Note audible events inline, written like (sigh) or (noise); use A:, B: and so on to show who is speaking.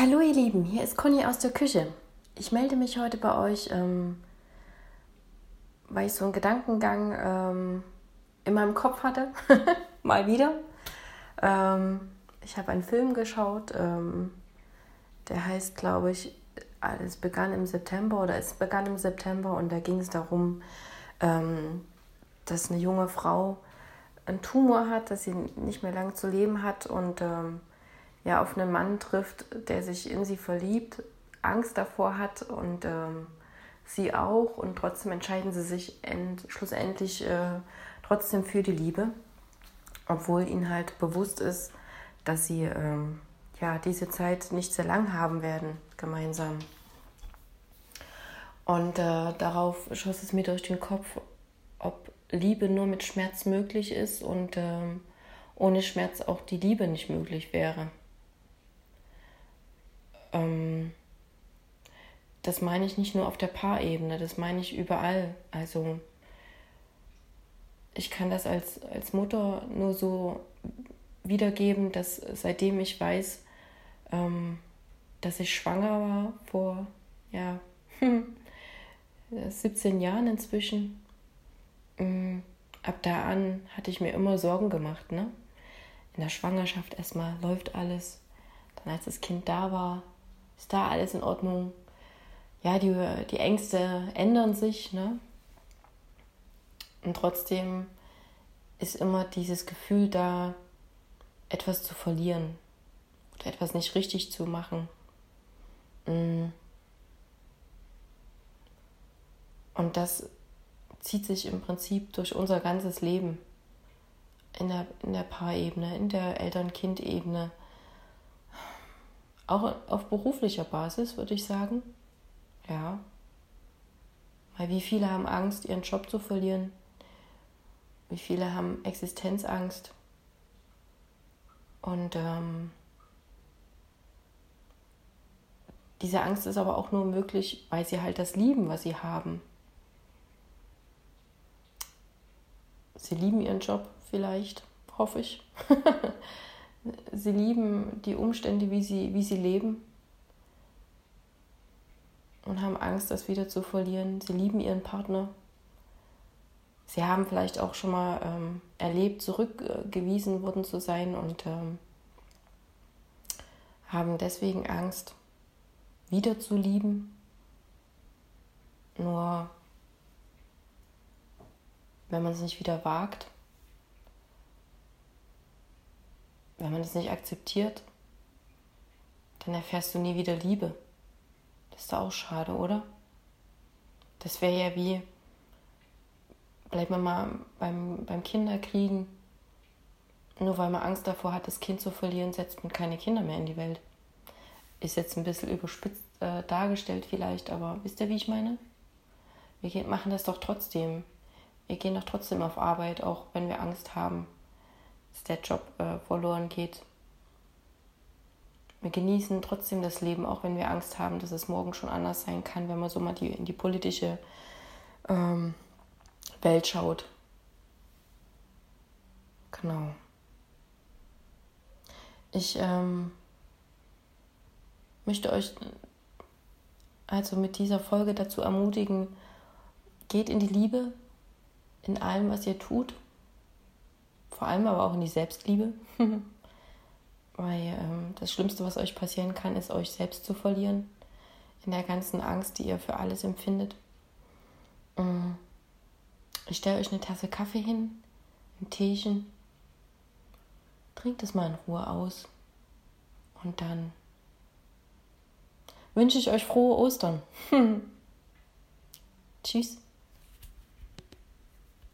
A: Hallo ihr Lieben, hier ist Conny aus der Küche. Ich melde mich heute bei euch, ähm, weil ich so einen Gedankengang ähm, in meinem Kopf hatte, (laughs) mal wieder. Ähm, ich habe einen Film geschaut, ähm, der heißt, glaube ich, es begann im September oder es begann im September und da ging es darum, ähm, dass eine junge Frau einen Tumor hat, dass sie nicht mehr lange zu leben hat und ähm, ja auf einen Mann trifft, der sich in sie verliebt, Angst davor hat und ähm, sie auch und trotzdem entscheiden sie sich end, schlussendlich äh, trotzdem für die Liebe, obwohl ihnen halt bewusst ist, dass sie ähm, ja diese Zeit nicht sehr lang haben werden gemeinsam. Und äh, darauf schoss es mir durch den Kopf, ob Liebe nur mit Schmerz möglich ist und äh, ohne Schmerz auch die Liebe nicht möglich wäre. Ähm, das meine ich nicht nur auf der Paarebene, das meine ich überall. Also ich kann das als, als Mutter nur so wiedergeben, dass seitdem ich weiß, ähm, dass ich schwanger war vor ja, (laughs) 17 Jahren inzwischen, ähm, ab da an hatte ich mir immer Sorgen gemacht. Ne? In der Schwangerschaft erstmal läuft alles. Dann als das Kind da war, ist da alles in Ordnung? Ja, die, die Ängste ändern sich, ne? Und trotzdem ist immer dieses Gefühl da, etwas zu verlieren oder etwas nicht richtig zu machen. Mm. Und das zieht sich im Prinzip durch unser ganzes Leben. In der, in der Paarebene, in der Eltern-Kind-Ebene, auch auf beruflicher Basis, würde ich sagen. Ja. Weil wie viele haben Angst, ihren Job zu verlieren? Wie viele haben Existenzangst? Und ähm, diese Angst ist aber auch nur möglich, weil sie halt das lieben, was sie haben. Sie lieben ihren Job vielleicht, hoffe ich. (laughs) Sie lieben die Umstände, wie sie, wie sie leben und haben Angst, das wieder zu verlieren. Sie lieben ihren Partner. Sie haben vielleicht auch schon mal ähm, erlebt, zurückgewiesen worden zu sein und ähm, haben deswegen Angst, wieder zu lieben. Nur wenn man es nicht wieder wagt, Wenn man das nicht akzeptiert, dann erfährst du nie wieder Liebe. Das ist doch auch schade, oder? Das wäre ja wie, bleibt man mal beim, beim Kinderkriegen. Nur weil man Angst davor hat, das Kind zu verlieren, setzt man keine Kinder mehr in die Welt. Ist jetzt ein bisschen überspitzt äh, dargestellt vielleicht, aber wisst ihr, wie ich meine? Wir machen das doch trotzdem. Wir gehen doch trotzdem auf Arbeit, auch wenn wir Angst haben dass der Job äh, verloren geht. Wir genießen trotzdem das Leben, auch wenn wir Angst haben, dass es morgen schon anders sein kann, wenn man so mal die, in die politische ähm, Welt schaut. Genau. Ich ähm, möchte euch also mit dieser Folge dazu ermutigen, geht in die Liebe in allem, was ihr tut vor allem aber auch in die Selbstliebe. (laughs) Weil ähm, das Schlimmste, was euch passieren kann, ist, euch selbst zu verlieren. In der ganzen Angst, die ihr für alles empfindet. Mm. Ich stelle euch eine Tasse Kaffee hin, ein Teechen. Trinkt es mal in Ruhe aus. Und dann wünsche ich euch frohe Ostern. (laughs) Tschüss.